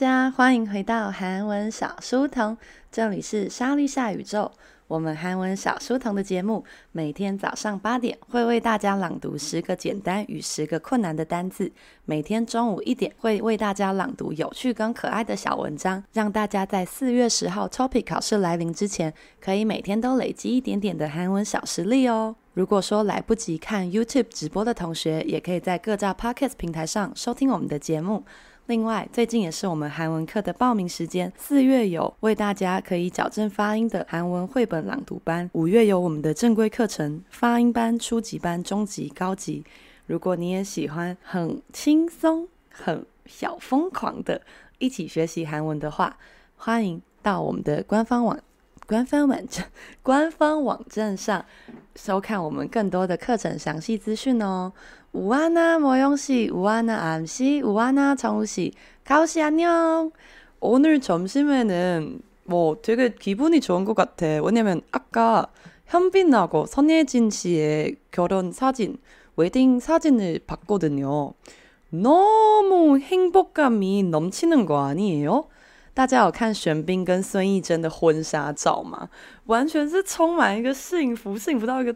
大家，欢迎回到韩文小书童，这里是莎莉夏宇宙。我们韩文小书童的节目，每天早上八点会为大家朗读十个简单与十个困难的单字，每天中午一点会为大家朗读有趣跟可爱的小文章，让大家在四月十号 Topic 考试来临之前，可以每天都累积一点点的韩文小实力哦。如果说来不及看 YouTube 直播的同学，也可以在各大 Podcast 平台上收听我们的节目。另外，最近也是我们韩文课的报名时间。四月有为大家可以矫正发音的韩文绘本朗读班，五月有我们的正规课程发音班、初级班、中级、高级。如果你也喜欢很轻松、很小疯狂的一起学习韩文的话，欢迎到我们的官方网、官方网站、官方网站上收看我们更多的课程详细资讯哦。 우아나 모영씨, 우아나 암씨, 우아나 정우씨, 가오씨 안녕. 오늘 점심에는 뭐 되게 기분이 좋은 것 같아. 왜냐면 아까 현빈하고 선예진 씨의 결혼 사진, 웨딩 사진을 봤거든요. 너무 행복감이 넘치는 거 아니에요? 大家有看玄彬跟孙艺珍的婚纱照吗？完全是充满一个幸福，幸福到一个。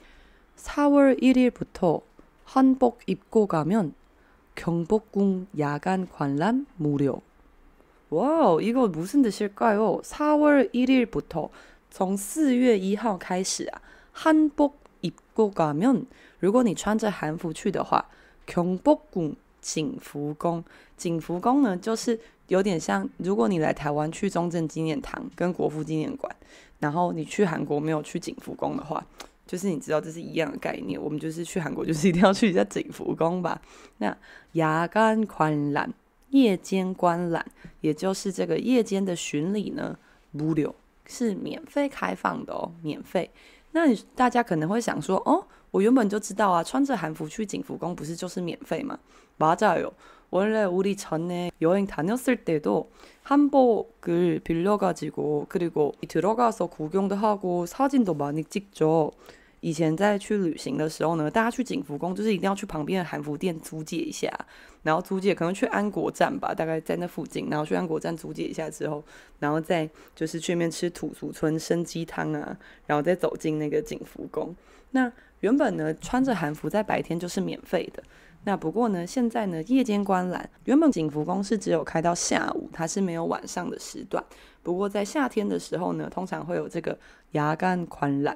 4월 1일부터 한복 입고 가면 경복궁 야간 관람 무료. 와우, 이거 무슨 뜻일까요? 4월 1일부터 从4月1号开始啊，한복 입고 가면 如果你穿着韩服去的话，경복궁 景福宫，景福宫呢，就是有点像，如果你来台湾去中正纪念堂跟国父纪念馆，然后你去韩国没有去景福宫的话。 就是你知道这是一样的概念，我们就是去韩国就是一定要去一下景福宫吧。那야간观览，夜间观览，也就是这个夜间的巡礼呢，无料是免费开放的哦，免费。那你大家可能会想说，哦，我原本就知道啊，穿着韩服去景福宫不是就是免费吗？맞아요원래우리전에여행다녔을때도한복을빌려가지고그리고들어가서구경도하고사진도많이찍죠 以前在去旅行的时候呢，大家去景福宫就是一定要去旁边的韩服店租借一下，然后租借可能去安国站吧，大概在那附近，然后去安国站租借一下之后，然后再就是去面吃土俗村生鸡汤啊，然后再走进那个景福宫。那原本呢，穿着韩服在白天就是免费的，那不过呢，现在呢，夜间观览，原本景福宫是只有开到下午，它是没有晚上的时段。不过在夏天的时候呢，通常会有这个야간观览。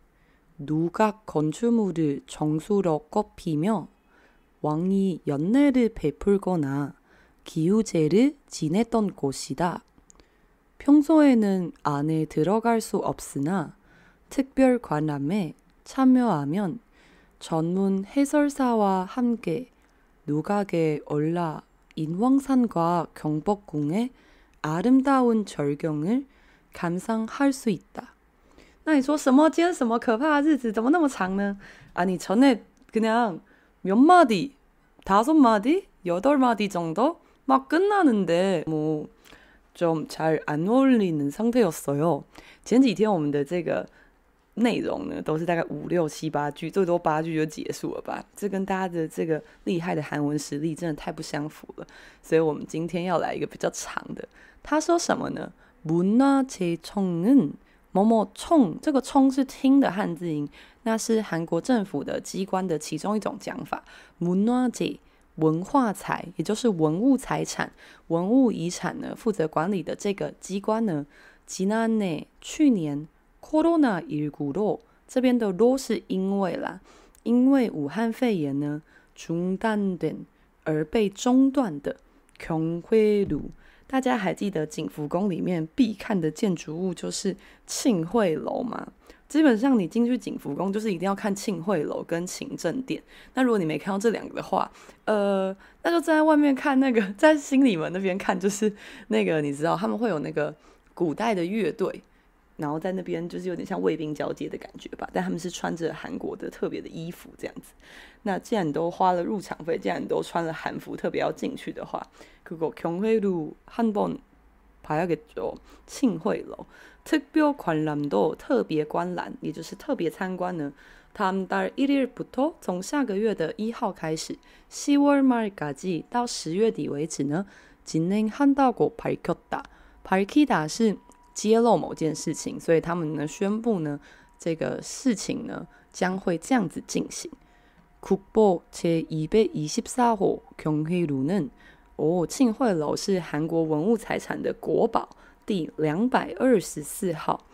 누각 건축물을 정수로 꼽히며 왕이 연례를 베풀거나 기우제를 지냈던 곳이다. 평소에는 안에 들어갈 수 없으나 특별 관람에 참여하면 전문 해설사와 함께 누각에 올라 인왕산과 경복궁의 아름다운 절경을 감상할 수 있다. 那你说什么？今天什么可怕的日子？怎么那么长呢？啊，你전에그냥몇마디다섯마디여덟마디정도막끝나는데뭐 좀잘안어울리는상태였어요。前几天我们的这个内容呢，都是大概五六七八句，最多八句就结束了吧？这跟大家的这个厉害的韩文实力真的太不相符了。所以我们今天要来一个比较长的。他说什么呢？문화재청은 某某청这个청是听的汉字音，那是韩国政府的机关的其中一种讲法。문화재文化财，也就是文物财产、文物遗产呢，负责管理的这个机关呢，지난해去年코로나19로这边的로是因为啦，因为武汉肺炎呢중단된而被中断的경회로， 大家还记得景福宫里面必看的建筑物就是庆会楼吗？基本上你进去景福宫，就是一定要看庆会楼跟勤政殿。那如果你没看到这两个的话，呃，那就站在外面看那个，在新里门那边看，就是那个你知道他们会有那个古代的乐队，然后在那边就是有点像卫兵交接的感觉吧。但他们是穿着韩国的特别的衣服这样子。那既然你都花了入场费，既然你都穿了韩服，特别要进去的话，그거경회로한번봐야겠죠庆惠楼。特别观览的特别观览，也就是特别参观呢。他们다일일부터从下个月的一号开始，10월말까지到十月底为止呢，진행한다고밝혔다。밝히다是 揭露某件事情，所以他们呢宣布呢，这个事情呢将会这样子进行。국보제이백이십사호경회로는哦，庆惠楼是韩国文物财产的国宝。第两百二十四号，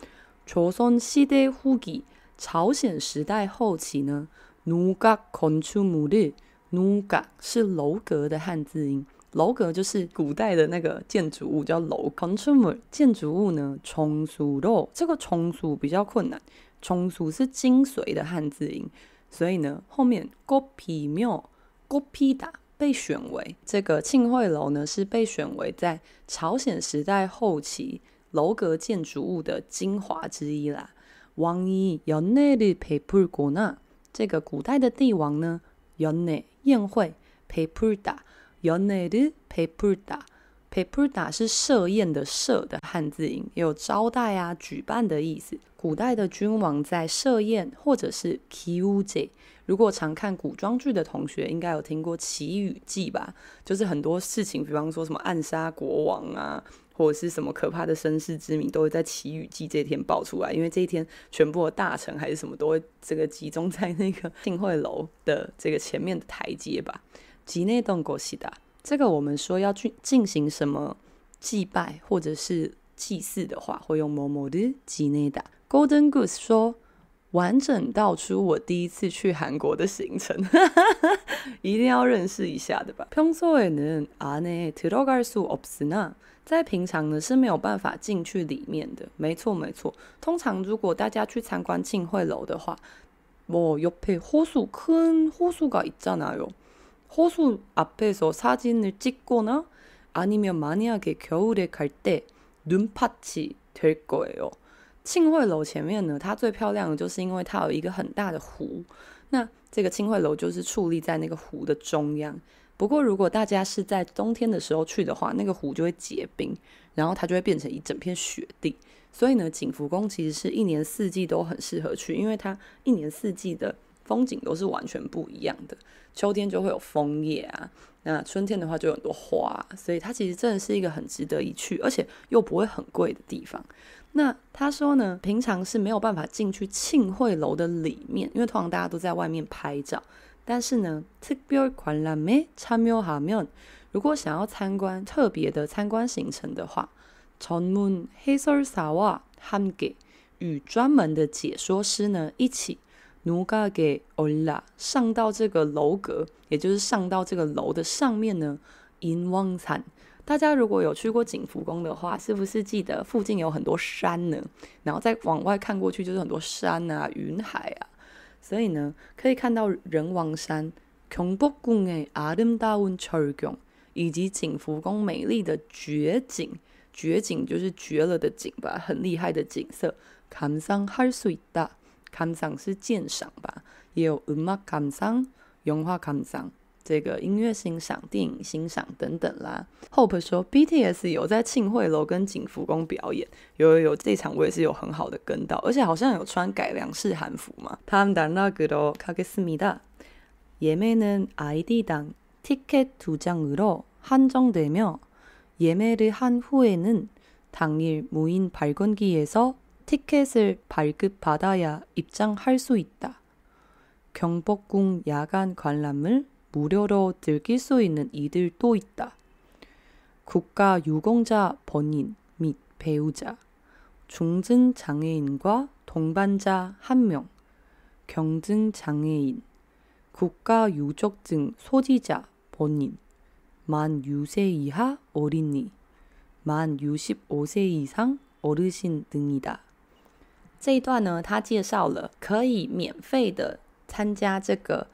朝鲜시대 후기，朝鲜时代后期呢，누각건축물을누각是楼阁的汉字音， 楼阁就是古代的那个建筑物，叫楼。건축물建筑物呢，청수로这个청수比较困难，청수是精髓的汉字音，所以呢，后面꽃피며꽃피다。被选为这个庆惠楼呢，是被选为在朝鲜时代后期楼阁建筑物的精华之一啦。王이연회를베풀거나这个古代的帝王呢，연회宴会，베풀다 연회를베풀다베풀다是设宴的设的汉字音，也有招待啊、举办的意思。古代的君王在设宴或者是祈雨节。如果常看古装剧的同学，应该有听过祈雨祭吧？就是很多事情，比方说什么暗杀国王啊，或者是什么可怕的身世之谜，都会在祈雨祭这一天爆出来。因为这一天，全部的大臣还是什么，都会这个集中在那个庆惠楼的这个前面的台阶吧。 吉内东国西达，这个我们说要去进行什么祭拜或者是祭祀的话，会用某某的吉内达。Golden Goose 说。完整道出我第一次去韩国的行程，一定要认识一下的吧。평소에는안에들어갈수없으나在平常呢是没有办法进去里面的。没错没错，通常如果大家去参观庆惠楼的话，뭐옆에호수큰호수가있잖아요 호수앞에서사진을찍거나아니면만약에겨울에갈때눈밭이될거예요庆惠楼前面呢，它最漂亮的就是因为它有一个很大的湖。那这个庆惠楼就是矗立在那个湖的中央。不过，如果大家是在冬天的时候去的话，那个湖就会结冰，然后它就会变成一整片雪地。所以呢，景福宫其实是一年四季都很适合去，因为它一年四季的 风景都是完全不一样的。秋天就会有枫叶啊，那春天的话就有很多花，所以它其实真的是一个很值得一去，而且又不会很贵的地方。那他说呢，平常是没有办法进去庆惠楼的里面，因为通常大家都在外面拍照。但是呢，特别관람에참여하면，如果想要参观特别的参观行程的话，전문해설사와함께与专门的解说师呢一起， 누각에올라上到这个楼阁，也就是上到这个楼的上面呢，인왕산。大家如果有去过景福宫的话，是不是记得附近有很多山呢？然后再往外看过去就是很多山啊、云海啊，所以呢，可以看到仁王山、경복궁의아름다운철경，以及景福宫美丽的绝景。绝景就是绝了的景吧，很厉害的景色。감상할수있다， 감상是鉴赏吧，也有음악감상、영화감상。 这个音乐欣赏、电影欣赏等等啦。Hope 说，BTS 有在庆惠楼跟景福宫表演，有有有，这场我也是有很好的跟到，而且好像有穿改良式韩服嘛。他们다음나그로가겠습니다 예매는 아이디당 티켓 두 장으로 한정되며 예매를 한 후에는 당일 무인 발권기에서 티켓을 발급받아야 입장할 수 있다. 경복궁 야간 관람을 무료로 즐길 수 있는 이들도 있다. 국가 유공자 본인 및 배우자, 중증 장애인과 동반자 1명, 경증 장애인, 국가 유족증 소지자 본인, 만 6세 이하 어린이, 만 65세 이상 어르신 등이다. 这一段呢，他介绍了可以免费的参加这个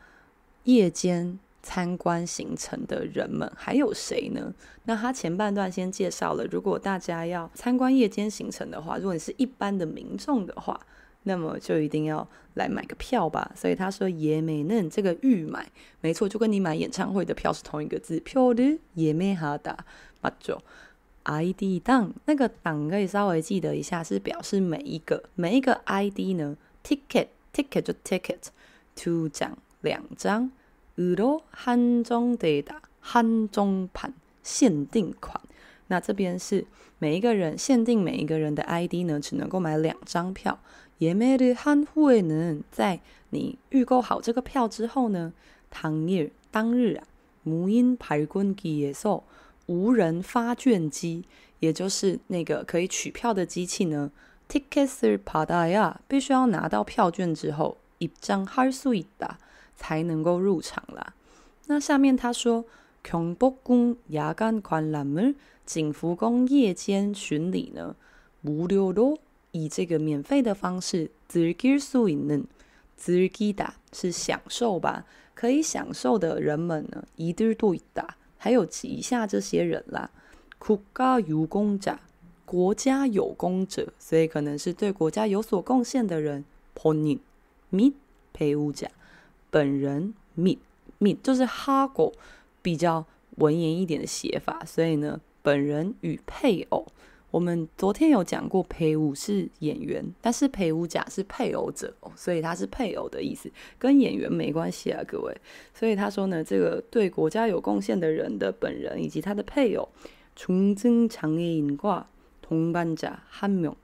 夜间参观行程的人们还有谁呢？那他前半段先介绍了，如果大家要参观夜间行程的话，如果你是一般的民众的话，那么就一定要来买个票吧。所以他说“也没嫩”这个预买，没错，就跟你买演唱会的票是同一个字，票的也没哈达，没错。？ID 档那个档可以稍微记得一下，是表示每一个每一个 ID 呢，ticket ticket 就 ticket two 张两张，으로한정되다한정판限定款，那这边是每一个人限定每一个人的 ID 呢，只能够买两张票。예매를한 후에는在你预购好这个票之后呢，当日当日啊，无인발권기에서 无人发券机，也就是那个可以取票的机器呢，티켓을받아야必须要拿到票券之后，입장할수있다才能够入场啦。那下面他说，경복궁야간관람을景福宫夜间巡礼呢，无料咯。以这个免费的方式，즐길수있는즐기다是享受吧？可以享受的人们呢，이들도있다 还有以下这些人啦。国家有功者国家有功者所以可能是对国家有所贡献的人 pony me 陪护者本人 me me 就是哈狗比较文言一点的写法所以呢本人与配偶我们昨天有讲过，陪舞是演员，但是陪舞甲是配偶者，所以他是配偶的意思，跟演员没关系啊，各位。所以他说呢，这个对国家有贡献的人的本人以及他的配偶，중증장애인과동반자 한 명，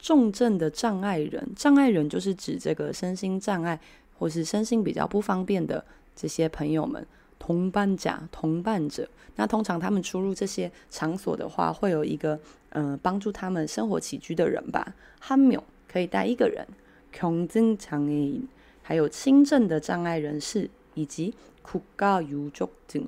重症的障碍人，障碍人就是指这个身心障碍或是身心比较不方便的这些朋友们。 同伴甲同伴者，那通常他们出入这些场所的话，会有一个嗯、呃、帮助他们生活起居的人吧。한명可以带一个人，경증장애인还有轻症的障碍人士，以及국가유족증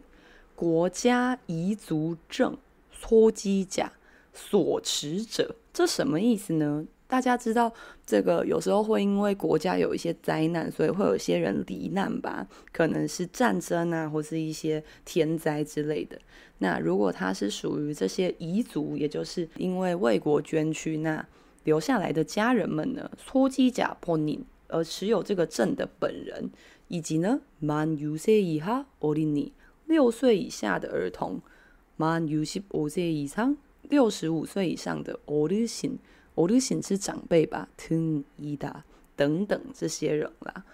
国家遗族证소지자所持者，这什么意思呢？ 大家知道，这个有时候会因为国家有一些灾难，所以会有些人罹难吧？可能是战争啊，或是一些天灾之类的。那如果他是属于这些彝族，也就是因为为国捐躯那留下来的家人们呢，搓机甲破宁而持有这个证的本人，以及呢满六岁以下六岁以下的儿童，满六十五岁以上六十五岁以上的奥利。 어르신是长辈吧，등이다等等这些人啦。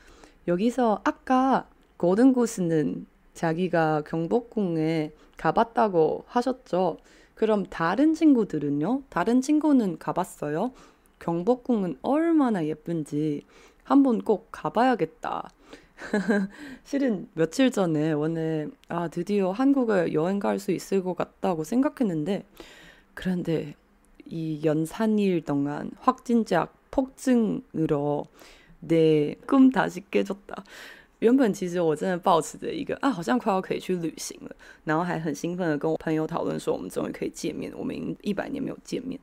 여기서아까고든구스는자기가경복궁에가봤다고하셨죠그럼다른친구들은요다른친구는가봤어요경복궁은얼마나예쁜지한번꼭가봐야겠다 실은며칠전에오늘아드디어한국에여행갈수있을것같다고생각했는데그런데 이 연산일 동안 확진자 폭증으로 내 꿈 다시 깨졌다. 原本其实我真的抱持着一个啊，好像快要可以去旅行了，然后还很兴奋的跟我朋友讨论说，我们终于可以见面，我们已经一百年没有见面。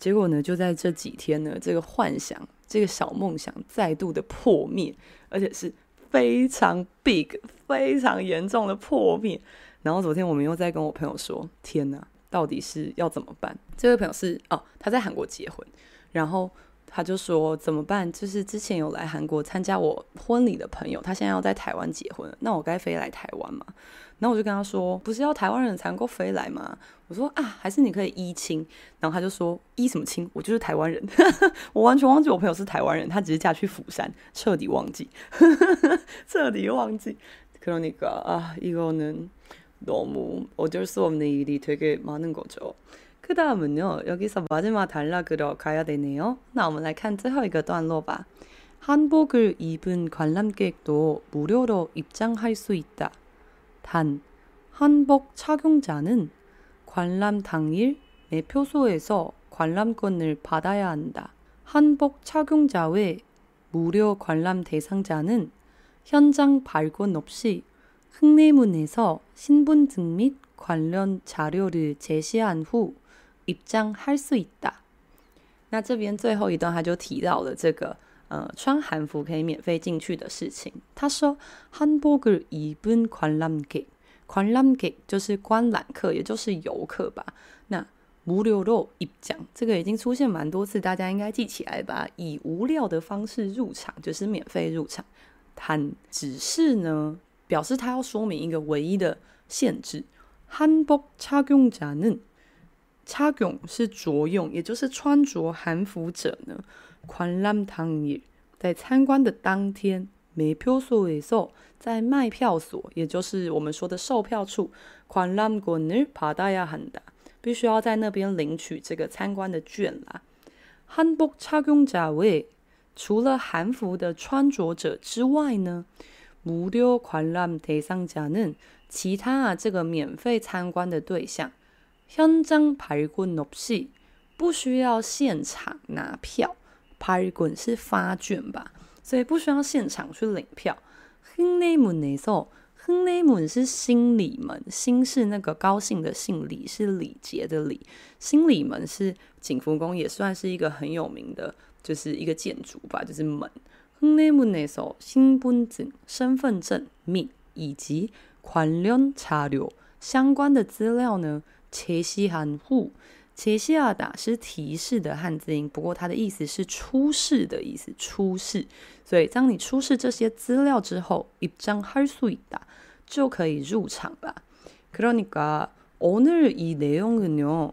结果呢，就在这几天呢，这个幻想，这个小梦想再度的破灭，而且是非常 big、非常严重的破灭。然后昨天我们又在跟我朋友说，天哪！ 到底是要怎么办？这位朋友是哦，他在韩国结婚，然后 他就说怎么办？就是之前有来韩国参加我婚礼的朋友，他现在要在台湾结婚，那我该飞来台湾吗？然后我就跟他说，不是要台湾人才能够飞来吗？我说啊，还是你可以依亲。然后他就说依什么亲？我就是台湾人，我完全忘记我朋友是台湾人，他只是嫁去釜山，彻底忘记，彻底忘记。그러니까아이거는 너무어쩔수없는일이되게많은거죠 그 다음은요, 여기서 마지막 단락으로 가야 되네요. 那我们来看最后一个 段落吧. 한복을 입은 관람객도 무료로 입장할 수 있다. 단, 한복 착용자는 관람 당일 매표소에서 관람권을 받아야 한다. 한복 착용자 외 무료 관람 대상자는 현장 발권 없이 흥내문에서 신분증 및 관련 자료를 제시한 후 입장할 수 있다。那这边最后一段他就提到了这个呃穿韩服可以免费进去的事情。他说한복을입은관람객관람객就是观览客，也就是游客吧。那무료로입장这个已经出现蛮多次，大家应该记起来吧？以无料的方式入场就是免费入场。단只是呢， 表示他要说明一个唯一的限制。한복착용자는 착용是着用，也就是穿着韩服者呢。관람당일在参观的当天，매표소에서在卖票所，也就是我们说的售票处，관람권을받아야한다，必须要在那边领取这个参观的券啦。한복착용자 외，除了韩服的穿着者之外呢， 무료관람대상자는其他啊这个免费参观的对象。현장발권없이不需要现场拿票，발권是发券吧，所以不需要现场去领票。흥내문에서，흥내문是新礼门，新是那个高兴的兴，礼是礼节的礼。新礼门是景福宫，也算是一个很有名的，就是一个建筑吧，就是门。 흥내문에서 신분증身份证및以及관련자료相关的资料呢？切西含糊，切西亚达是提示的汉字音，不过它的意思是出示的意思，出示。所以当你出示这些资料之后，입장할수있다就可以入场了。그러니까오늘이내용은요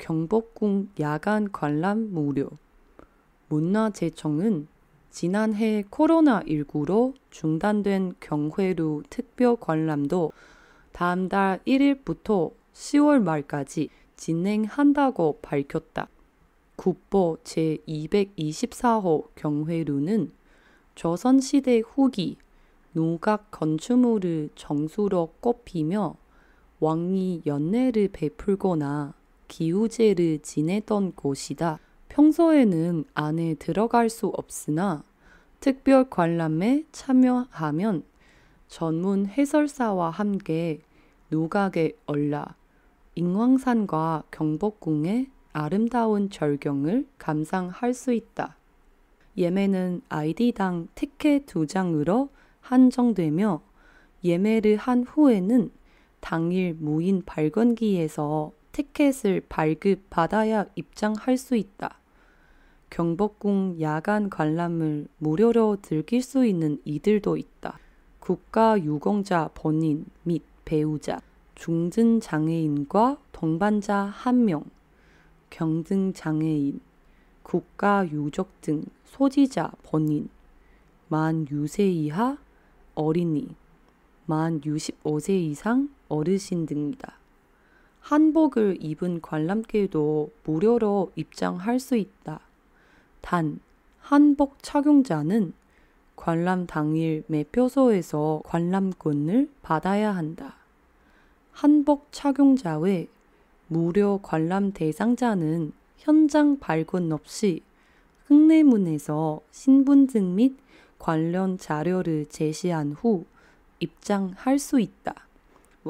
경복궁 야간 관람 무료 문화재청은 지난해 코로나19로 중단된 경회루 특별 관람도 다음 달 1일부터 10월 말까지 진행한다고 밝혔다. 국보 제224호 경회루는 조선시대 후기 누각 건축물을 정수로 꼽히며 왕이 연례를 베풀거나 기우제를 지내던 곳이다. 평소에는 안에 들어갈 수 없으나 특별 관람에 참여하면 전문 해설사와 함께 누각에 올라 잉왕산과 경복궁의 아름다운 절경을 감상할 수 있다. 예매는 아이디당 티켓 두 장으로 한정되며 예매를 한 후에는 당일 무인 발권기에서 티켓을 발급받아야 입장할 수 있다. 경복궁 야간 관람을 무료로 즐길 수 있는 이들도 있다. 국가 유공자 본인 및 배우자, 중증 장애인과 동반자 1명, 경증 장애인, 국가 유적 등 소지자 본인, 만 6세 이하 어린이, 만 65세 이상 어르신 등이다. 한복을 입은 관람객도 무료로 입장할 수 있다. 단, 한복 착용자는 관람 당일 매표소에서 관람권을 받아야 한다. 한복 착용자 외 무료 관람 대상자는 현장 발권 없이 흙내문에서 신분증 및 관련 자료를 제시한 후 입장할 수 있다.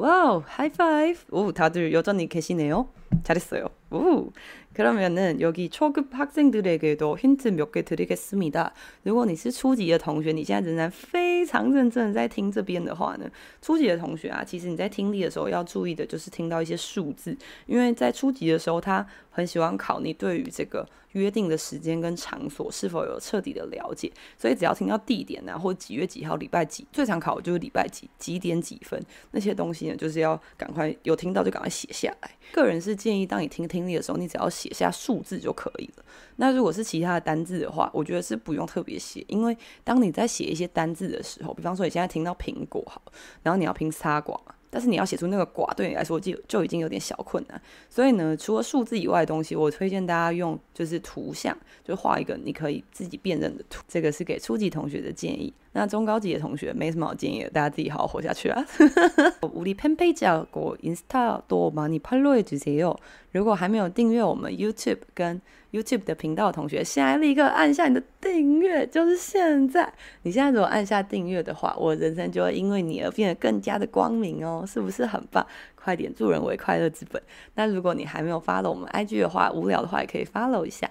와우, 하이파이브. 오, 다들 여전히 계시네요. 잘했어요. 오. 그러면은 여기 초급 학생들에게도 힌트 몇 개 드리겠습니다. 如果你是初级的同学，你现在仍然非常认真的在听这边的话呢，初级的同学啊，其实你在听力的时候要注意的就是听到一些数字，因为在初级的时候，他很喜欢考你对于这个约定的时间跟场所是否有彻底的了解，所以只要听到地点啊，或几月几号、礼拜几，最常考的就是礼拜几、几点几分那些东西呢，就是要赶快有听到就赶快写下来。个人是建议，当你听听力的时候，你只要写 写下数字就可以了。那如果是其他的单字的话，我觉得是不用特别写，因为当你在写一些单字的时候，比方说你现在听到苹果好，然后你要拼沙瓜。但是你要写出那个“寡”，对你来说就就已经有点小困难。所以呢，除了数字以外的东西，我推荐大家用就是图像，就画一个你可以自己辨认的图。这个是给初级同学的建议。那中高级的同学没什么好建议的，大家自己好好活下去啊。우리팬페이지하고인스타도많이팔로우해주세요。如果还没有订阅我们 YouTube 跟 YouTube 的频道的同学，现在立刻按下你的订阅，就是现在！你现在如果按下订阅的话，我人生就会因为你而变得更加的光明哦，是不是很棒？快点，助人为快乐之本。那如果你还没有 follow 我们 IG 的话，无聊的话也可以 follow 一下。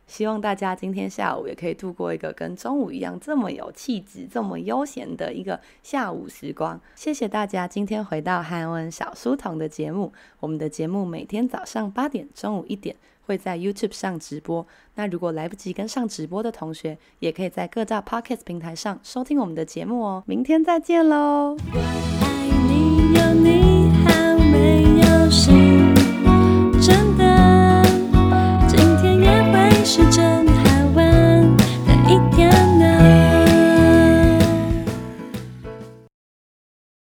希望大家今天下午也可以度过一个跟中午一样这么有气质、这么悠闲的一个下午时光。谢谢大家今天回到韩文小书童的节目。我们的节目每天早上八点、中午一点会在 YouTube 上直播。那如果来不及跟上直播的同学，也可以在各大 Podcast 平台上收听我们的节目哦。明天再见喽！我爱你有你，好没有心真的。